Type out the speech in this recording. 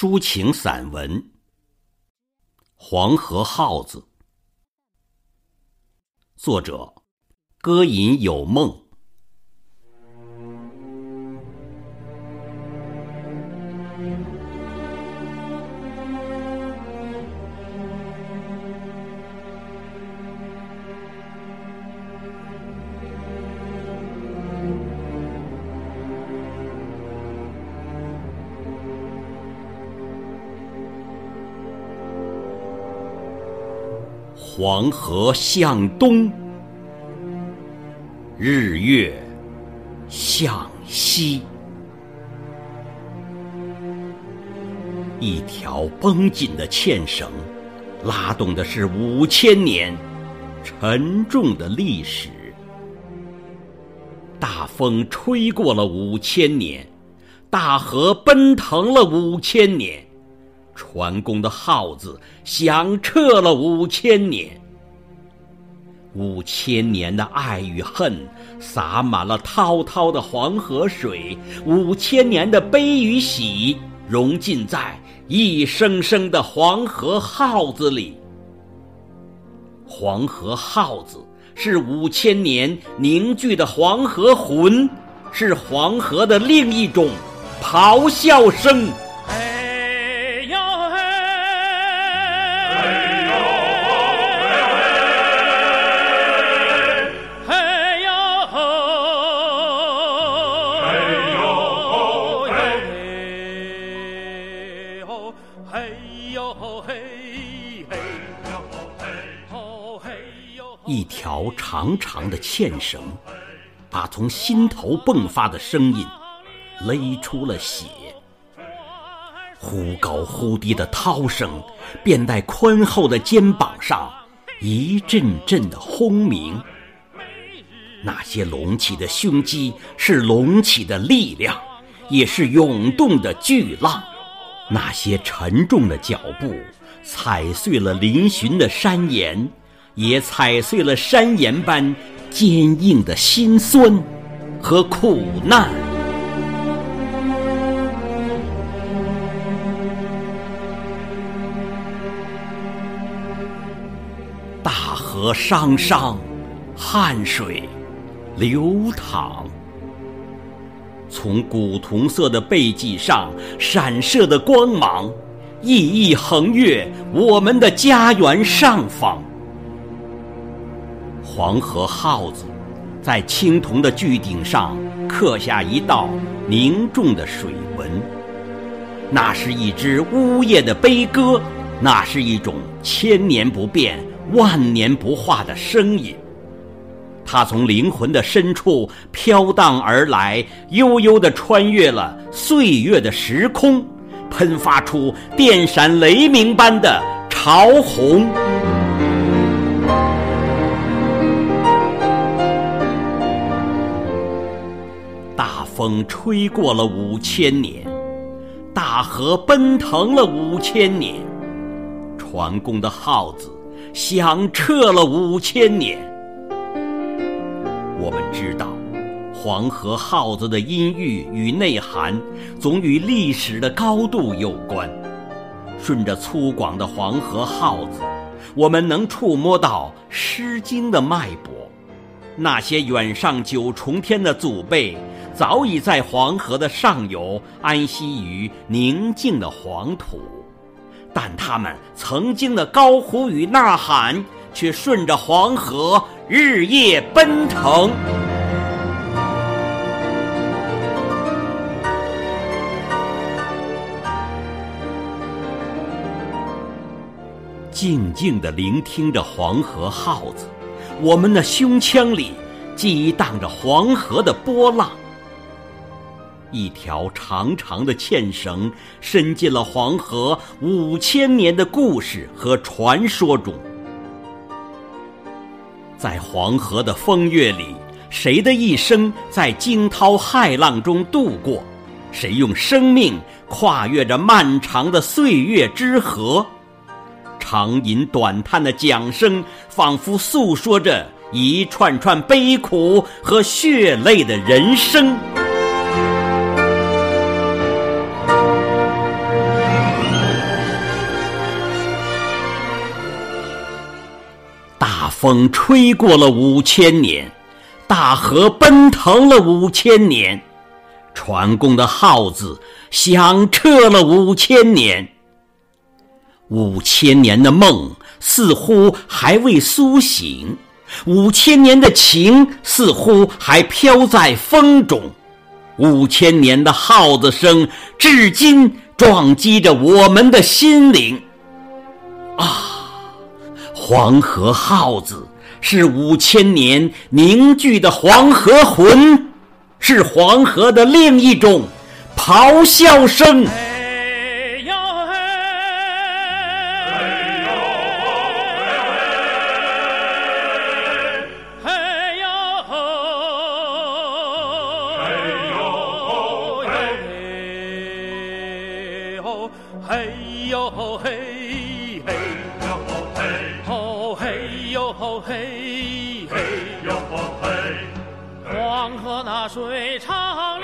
抒情散文《黄河号子》，作者：歌吟有梦。黄河向东，日月向西。一条绷紧的纤绳，拉动的是五千年沉重的历史。大风吹过了五千年，大河奔腾了五千年。船工的号子响彻了五千年，五千年的爱与恨洒满了滔滔的黄河水，五千年的悲与喜融进在一声声的黄河号子里。黄河号子是五千年凝聚的黄河魂，是黄河的另一种咆哮声。一条长长的纤绳，把从心头迸发的声音勒出了血。忽高忽低的涛声，便在宽厚的肩膀上一阵阵的轰鸣。那些隆起的胸肌，是隆起的力量，也是涌动的巨浪。那些沉重的脚步，踩碎了嶙峋的山岩。也踩碎了山岩般坚硬的心酸和苦难。大河汤汤，汗水流淌，从古铜色的背脊上闪射的光芒，熠熠横越我们的家园上方。黄河号子在青铜的巨鼎上刻下一道凝重的水纹，那是一支呜咽的悲歌，那是一种千年不变、万年不化的声音。它从灵魂的深处飘荡而来，悠悠地穿越了岁月的时空，喷发出电闪雷鸣般的潮红。大风吹过了五千年，大河奔腾了五千年，船工的号子响彻了五千年。我们知道，黄河号子的音域与内涵，总与历史的高度有关。顺着粗犷的黄河号子，我们能触摸到《诗经》的脉搏。那些远上九重天的祖辈。早已在黄河的上游安息于宁静的黄土，但他们曾经的高呼与呐喊，却顺着黄河日夜奔腾。静静地聆听着黄河号子，我们的胸腔里激荡着黄河的波浪。一条长长的纤绳，伸进了黄河五千年的故事和传说中。在黄河的风月里，谁的一生在惊涛骇浪中度过？谁用生命跨越着漫长的岁月之河？长吟短叹的桨声，仿佛诉说着一串串悲苦和血泪的人生。风吹过了五千年，大河奔腾了五千年，船工的号子响彻了五千年。五千年的梦似乎还未苏醒，五千年的情似乎还飘在风中，五千年的号子声至今撞击着我们的心灵。啊，黄河号子是五千年凝聚的黄河魂，是黄河的另一种咆哮声。嘿呦嘿嘿嘿哟吼嘿，黄河那水长